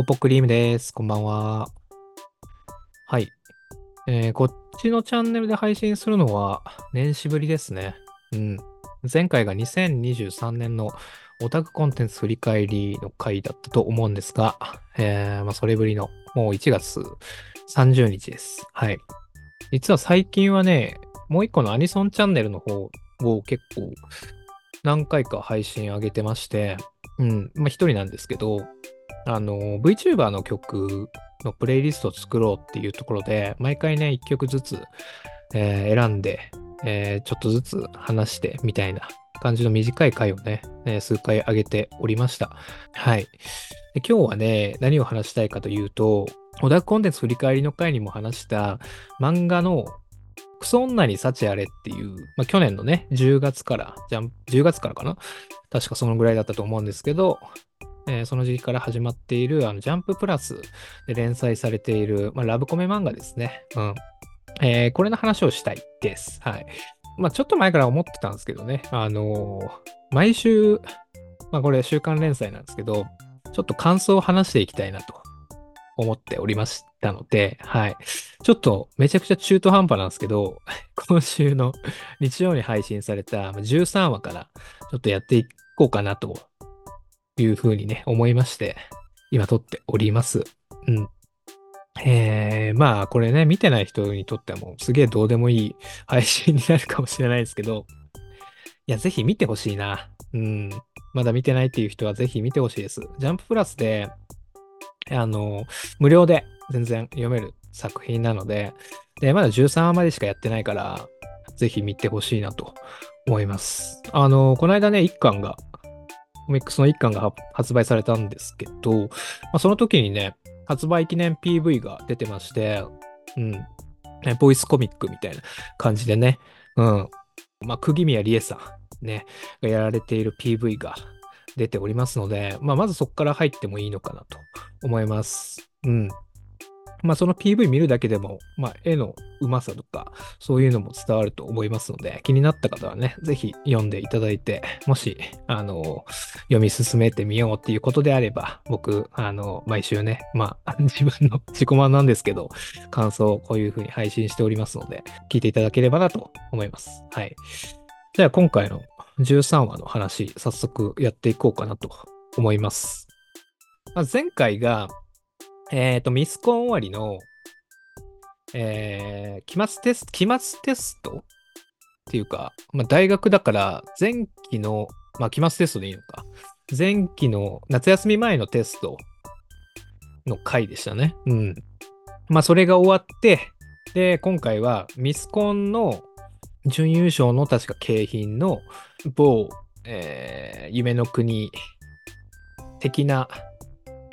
ポポクリームです。こんばんは。はい。えーこっちのチャンネルで配信するのは年始ぶりですね。うん。前回が2023年のオタクコンテンツ振り返りの回だったと思うんですが、えーまあ、それぶりのもう1月30日です。はい。実は最近はね、もう一個のアニソンチャンネルの方を結構何回か配信上げてまして、うん、まあ一人なんですけど、あの、VTuber の曲のプレイリストを作ろうっていうところで、毎回ね、一曲ずつ、えー選んで、えーちょっとずつ話してみたいな感じの短い回をね、え数回上げておりました。はい。で今日はね、何を話したいかというと、オタクコンテンツ振り返りの回にも話した漫画のクソ女に幸あれっていう、まあ、去年のね、10月から、じゃ、10月からかな？確かそのぐらいだったと思うんですけど、えーその時期から始まっている、あの、ジャンププラスで連載されている、まあ、ラブコメ漫画ですね。うん。えーこれの話をしたいです。はい。まあ、ちょっと前から思ってたんですけどね。あのー毎週、まあ、これ週刊連載なんですけど、ちょっと感想を話していきたいなと思っておりましたので、はい。ちょっとめちゃくちゃ中途半端なんですけど、今週の日曜に配信された13話からちょっとやっていこうかなというふうにね、思いまして、今撮っております。うん。えー、まあこれね、見てない人にとってはもうすげえどうでもいい配信になるかもしれないですけど、いや、ぜひ見てほしいな。うん。まだ見てないっていう人はぜひ見てほしいです。ジャンププラスで、あの、無料で全然読める作品なので、で、まだ13話までしかやってないから、ぜひ見てほしいなと思います。あの、この間ね、1巻が、コミックスの1巻が発売されたんですけど、まあ、その時にね、発売記念 PV が出てまして、うん。ねボイスコミックみたいな感じでね、うん。まあ、釘宮理恵さん、ね、がやられている PV が出ておりますので、まあ、まずそこから入ってもいいのかなと思います。うん。まあ、その PV 見るだけでも、まあ、絵のうまさとか、そういうのも伝わると思いますので、気になった方はね、ぜひ読んでいただいて、もし、あの、読み進めてみようっていうことであれば、僕、あの、毎週ね、まあ、自分の自己満なんですけど、感想をこういう風に配信しておりますので、聞いていただければなと思います。はい。じゃあ、今回の13話の話、早速やっていこうかなと思います。まあ、前回が、えっ、と、ミスコン終わりの、えー、期末テスト、期末テストっていうか、まあ、大学だから前期の、まあ、期末テストでいいのか。前期の夏休み前のテストの回でしたね。うん。まあ、それが終わって、で、今回はミスコンの準優勝の確か景品の某、えー夢の国的な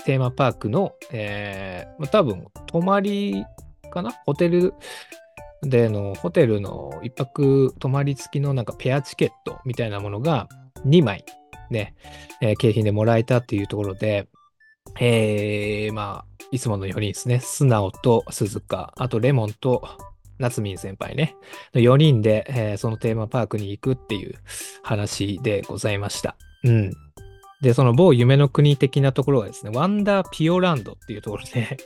テーマパークの、えーまあ、多分泊まりかな？ホテルでのホテルの一泊泊まり付きのなんかペアチケットみたいなものが2枚ね、えー景品でもらえたっていうところで、えー、まあ、いつもの4人ですね。素直と鈴鹿、あとレモンと夏民先輩ね。4人で、えーそのテーマパークに行くっていう話でございました。うん。で、その某夢の国的なところがですね、ワンダーピオランドっていうところで、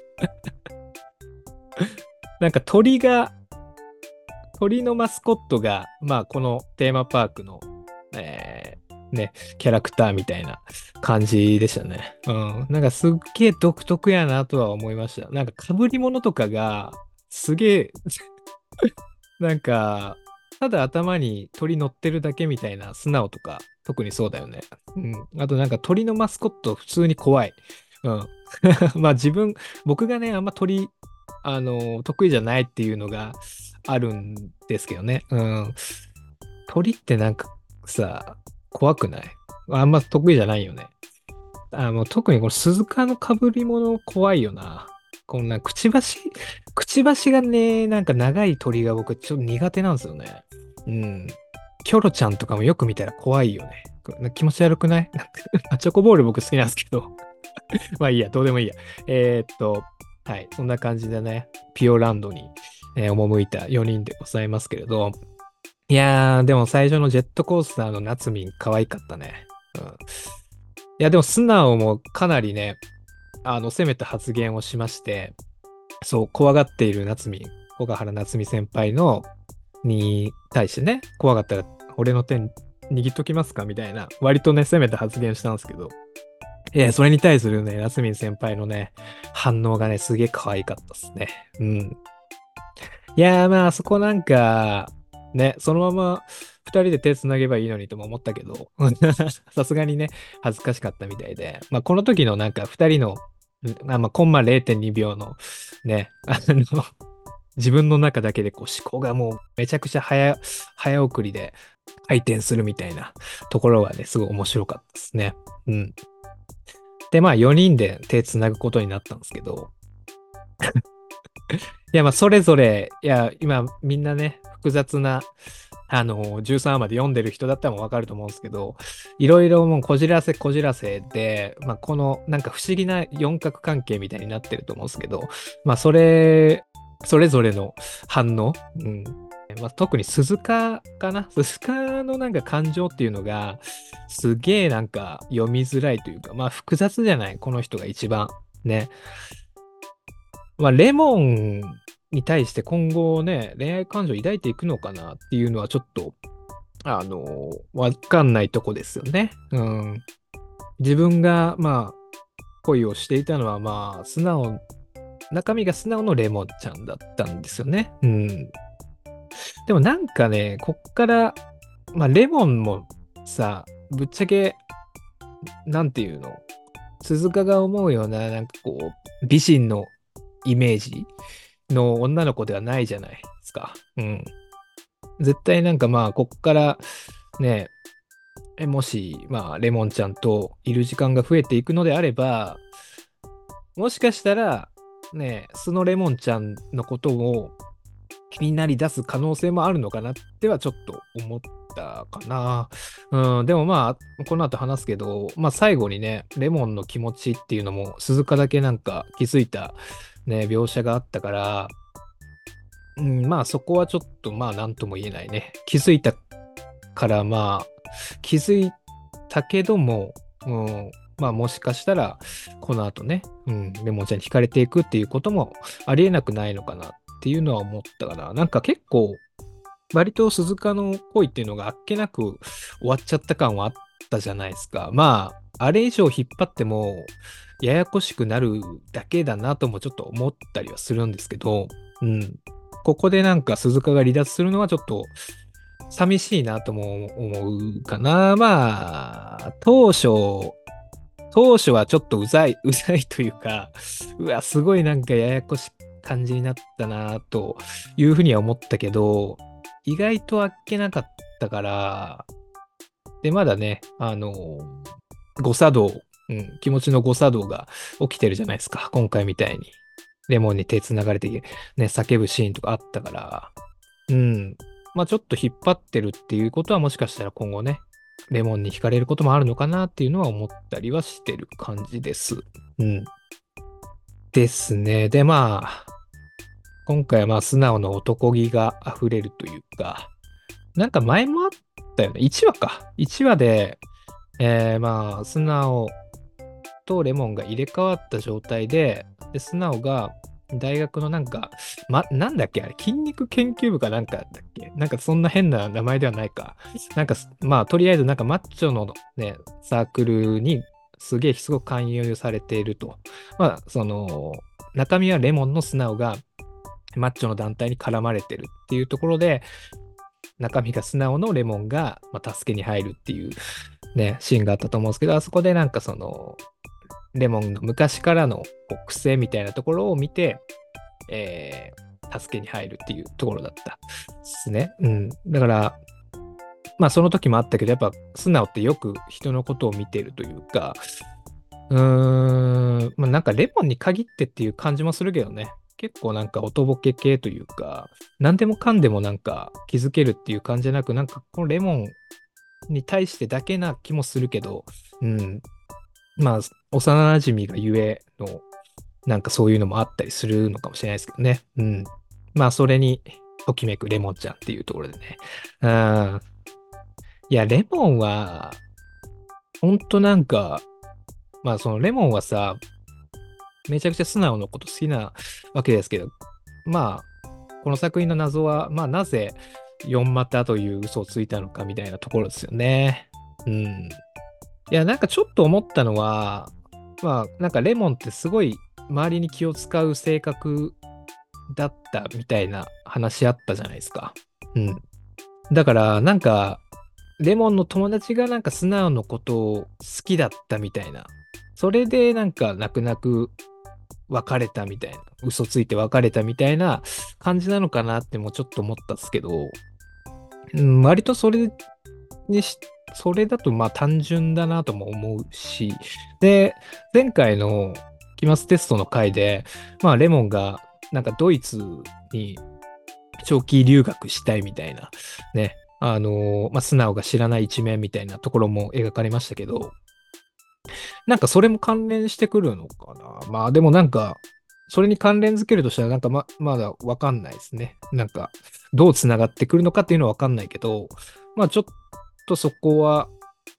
なんか鳥が、鳥のマスコットが、まあ、このテーマパークの、えーね、キャラクターみたいな感じでしたね。うん。なんかすっげえ独特やなとは思いました。なんか被り物とかが、すげえ、なんか、ただ頭に鳥乗ってるだけみたいな素直とか、特にそうだよね。うん。あとなんか鳥のマスコット普通に怖い。うん。まあ自分、僕がね、あんま鳥、あの、得意じゃないっていうのがあるんですけどね。うん。鳥ってなんかさ、怖くない？あんま得意じゃないよね。あもう特にこの鈴鹿の被り物怖いよな。こんなくちばし、くちばしがね、なんか長い鳥が僕ちょっと苦手なんですよね。うん。キョロちゃんとかもよく見たら怖いよね。気持ち悪くない？チョコボール僕好きなんですけど。まあいいや、どうでもいいや。えーっと、はい、そんな感じでね、ピオランドに、えー赴いた4人でございますけれど、いやー、でも最初のジェットコースターの夏民可愛かったね。うん。いや、でも素直もかなりね、あの、攻めた発言をしまして、そう、怖がっている夏美、小川原夏美先輩の、に対してね、怖がったら俺の手握っときますか？みたいな、割とね、攻めた発言したんですけど、えー、それに対するね、夏美先輩のね、反応がね、すげえ可愛かったっすね。うん。いやー、まあ、そこなんか、ね、そのまま二人で手つなげばいいのにとも思ったけど、さすがにね、恥ずかしかったみたいで、まあ、この時のなんか二人の、あまあ、コンマ0.2秒のね、あの、自分の中だけでこう思考がもうめちゃくちゃ早、早送りで回転するみたいなところがね、すごい面白かったですね。うん。で、まあ4人で手つなぐことになったんですけど、いや、まあそれぞれ、いや、今みんなね、複雑な、あの、13話まで読んでる人だったらもわかると思うんですけど、いろいろもうこじらせこじらせで、まあこのなんか不思議な四角関係みたいになってると思うんですけど、まあそれ、それぞれの反応、うん、まあ、特に鈴鹿かな鈴鹿のなんか感情っていうのが、すげえなんか読みづらいというか、まあ複雑じゃないこの人が一番。ね。まあ、レモンに対して今後ね、恋愛感情を抱いていくのかなっていうのはちょっと、あのわかんないとこですよね。うん。自分が、まあ、恋をしていたのは、まあ、素直、中身が素直のレモンちゃんだったんですよね。うん。でもなんかね、こっから、まあ、レモンもさ、ぶっちゃけ、なんていうの、鈴鹿が思うような、なんかこう、美人のイメージの女の子ではないじゃないですか。うん。絶対なんかまあ、こっからね、えもし、まあ、レモンちゃんといる時間が増えていくのであれば、もしかしたら、ね、素のレモンちゃんのことを気になり出す可能性もあるのかなってはちょっと思ったかな。うん、でもまあ、この後話すけど、まあ最後にね、レモンの気持ちっていうのも鈴鹿だけなんか気づいたね、描写があったから、うん、まあそこはちょっとまあ何とも言えないね。気づいたからまあ、気づいたけども、うん、まあもしかしたらこの後ね、うん、レモンちゃんに惹かれていくっていうこともありえなくないのかなっていうのは思ったかな。なんか結構、割と鈴鹿の恋っていうのがあっけなく終わっちゃった感はあったじゃないですか。まあ、あれ以上引っ張っても、ややこしくなるだけだなともちょっと思ったりはするんですけど、うん。ここでなんか鈴鹿が離脱するのはちょっと寂しいなとも思うかな。まあ、当初、当初はちょっとうざい、うざいというか、うわ、すごいなんかややこしい感じになったなというふうには思ったけど、意外とあっけなかったから、で、まだね、あの、誤作動、うん、気持ちの誤作動が起きてるじゃないですか、今回みたいに。レモンに手繋がれて、ね、叫ぶシーンとかあったから、うん。まあちょっと引っ張ってるっていうことはもしかしたら今後ね、レモンに惹かれることもあるのかなっていうのは思ったりはしてる感じです。うん。ですね。で、まあ、今回はまあ素直な男気が溢れるというか、なんか前もあったよね。1話か。1話で、えー、まあ、素直とレモンが入れ替わった状態で、で素直が大学のなんか、ま、なんだっけ？あれ、筋肉研究部かなんかだっけ？なんかそんな変な名前ではないか。なんか、まあ、とりあえずなんかマッチョのね、サークルにすげえすごく勧誘されていると。まあ、その、中身はレモンの素直がマッチョの団体に絡まれてるっていうところで、中身が素直のレモンが、まあ、助けに入るっていうね、シーンがあったと思うんですけど、あそこでなんかその、レモンの昔からの癖みたいなところを見て、えー、助けに入るっていうところだったですね。うん。だから、まあその時もあったけど、やっぱ素直ってよく人のことを見てるというか、うーん、まあなんかレモンに限ってっていう感じもするけどね。結構なんかおとぼけ系というか、何でもかんでもなんか気づけるっていう感じじゃなく、なんかこのレモンに対してだけな気もするけど、うん。まあ、幼馴染がゆえの、なんかそういうのもあったりするのかもしれないですけどね。うん。まあ、それに、ときめくレモンちゃんっていうところでね。うん。いや、レモンは、ほんとなんか、まあそのレモンはさ、めちゃくちゃ素直のこと好きなわけですけど、まあ、この作品の謎は、まあ、なぜ4股という嘘をついたのかみたいなところですよね。うん。いや、なんかちょっと思ったのは、まあ、なんかレモンってすごい周りに気を使う性格だったみたいな話あったじゃないですか。うん。だから、なんか、レモンの友達がなんか素直のことを好きだったみたいな。それでなんか泣く泣く別れたみたいな。嘘ついて別れたみたいな感じなのかなってもうちょっと思ったんですけど、うん、割とそれにし、それだとまあ単純だなとも思うし、で、前回の期末テストの回で、まあレモンがなんかドイツに長期留学したいみたいな、ね、あのー、まあ、素直が知らない一面みたいなところも描かれましたけど、なんかそれも関連してくるのかな。まあでもなんか、それに関連づけるとしたらなんかままだわかんないですね。なんか、どう繋がってくるのかっていうのはわかんないけど、まあちょっとそこは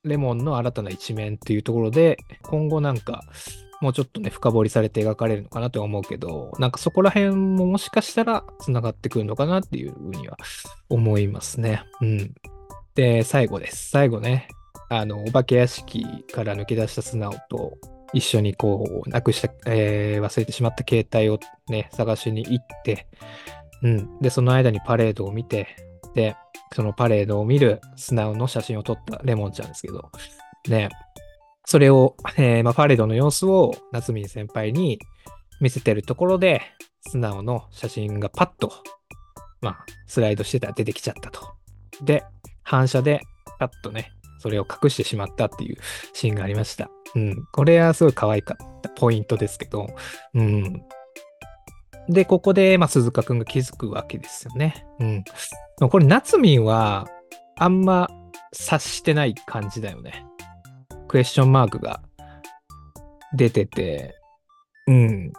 レモンの新たな一面っていうところで、今後なんか、もうちょっとね、深掘りされて描かれるのかなと思うけど、なんかそこら辺ももしかしたら繋がってくるのかなっていうふうには思いますね。うん。で、最後です。最後ね、あの、お化け屋敷から抜け出した素直と一緒にこう、なくした、えー、忘れてしまった携帯をね、探しに行って、うん。で、その間にパレードを見て、で、そのパレードを見る素直の写真を撮ったレモンちゃんですけど、ね、それを、えー、まあ、パレードの様子を夏美先輩に見せてるところで、素直の写真がパッと、まあ、スライドしてたら出てきちゃったと。で、反射でパッとね、それを隠してしまったっていうシーンがありました。うん。これはすごい可愛かったポイントですけど、うん。で、ここで、まあ、鈴鹿くんが気づくわけですよね。うん。これ、夏民は、あんま察してない感じだよね。クエスチョンマークが出てて、うん。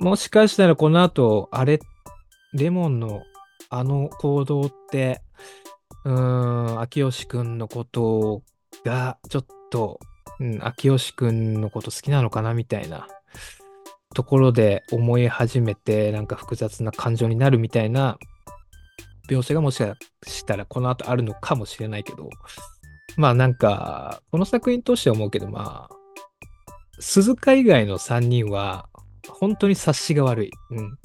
もしかしたらこの後、あれ、レモンのあの行動って、うーん、秋吉くんのことが、ちょっと、うん、秋吉くんのこと好きなのかなみたいなところで思い始めて、なんか複雑な感情になるみたいな描写がもしかしたらこの後あるのかもしれないけど、まあなんか、この作品として思うけど、まあ、鈴鹿以外の3人は、本当に察しが悪い。うん。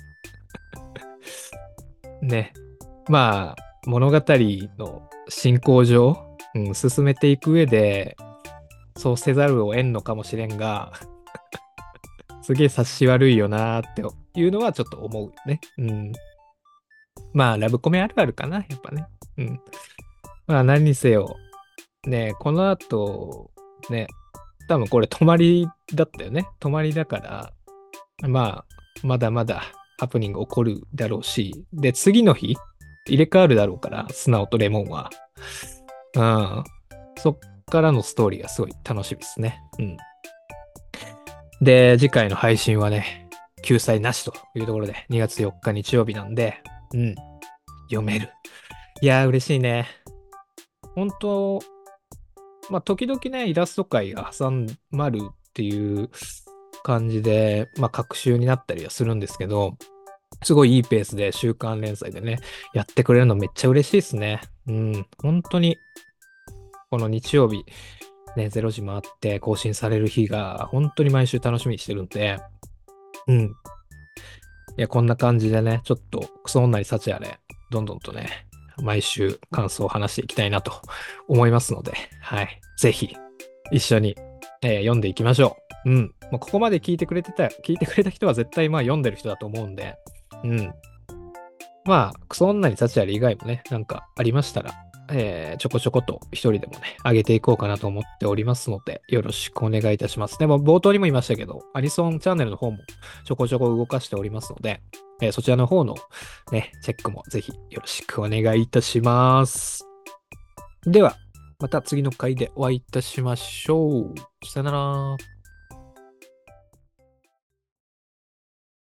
ね。まあ、物語の進行上、うん、進めていく上で、そうせざるを得んのかもしれんが、すげえ察し悪いよなーっていうのはちょっと思うよね。うん。まあ、ラブコメあるあるかな、やっぱね。うん。まあ、何にせよ、ね、この後、ね、多分これ泊まりだったよね。泊まりだから、まあ、まだまだハプニング起こるだろうし、で、次の日、入れ替わるだろうから、素直とレモンは。うん。そっからのストーリーがすごい楽しみですね。うん。で、次回の配信はね、救済なしというところで、2月4日日曜日なんで、うん。読める。いやー、嬉しいね。本当まあ、時々ね、イラスト界が挟まるっていう感じで、まあ、各週になったりはするんですけど、すごいいいペースで週刊連載でね、やってくれるのめっちゃ嬉しいですね。うん、本当に、この日曜日、ね、0時回って更新される日が、本当に毎週楽しみにしてるんで、うん。いや、こんな感じでね、ちょっとクソ女に幸あれ、どんどんとね、毎週感想を話していきたいなと思いますので、はい。ぜひ、一緒に、えー、読んでいきましょう。うん。もうここまで聞いてくれてた、聞いてくれた人は絶対まあ読んでる人だと思うんで、うん。まあ、クソ女に幸あり以外もね、なんかありましたら、えー、ちょこちょこと一人でもね、上げていこうかなと思っておりますので、よろしくお願いいたします。でも冒頭にも言いましたけど、アニソンチャンネルの方もちょこちょこ動かしておりますので、えー、そちらの方のね、チェックもぜひよろしくお願いいたします。では、また次の回でお会いいたしましょう。さよなら。